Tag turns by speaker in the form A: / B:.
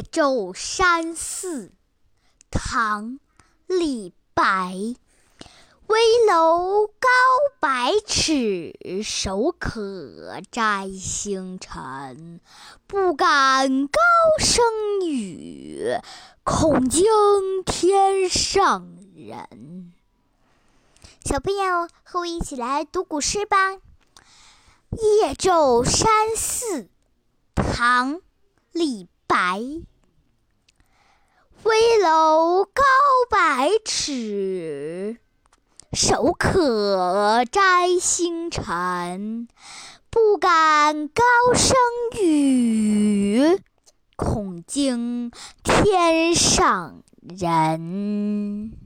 A: 夜昼山寺，唐·李白。危楼高百尺，手可摘星辰。不敢高声语，恐惊天上人。小朋友，和我一起来读古诗吧。《夜昼山寺》，唐·李白。头高百尺。手可摘星辰，不敢高声语，恐惊天上人。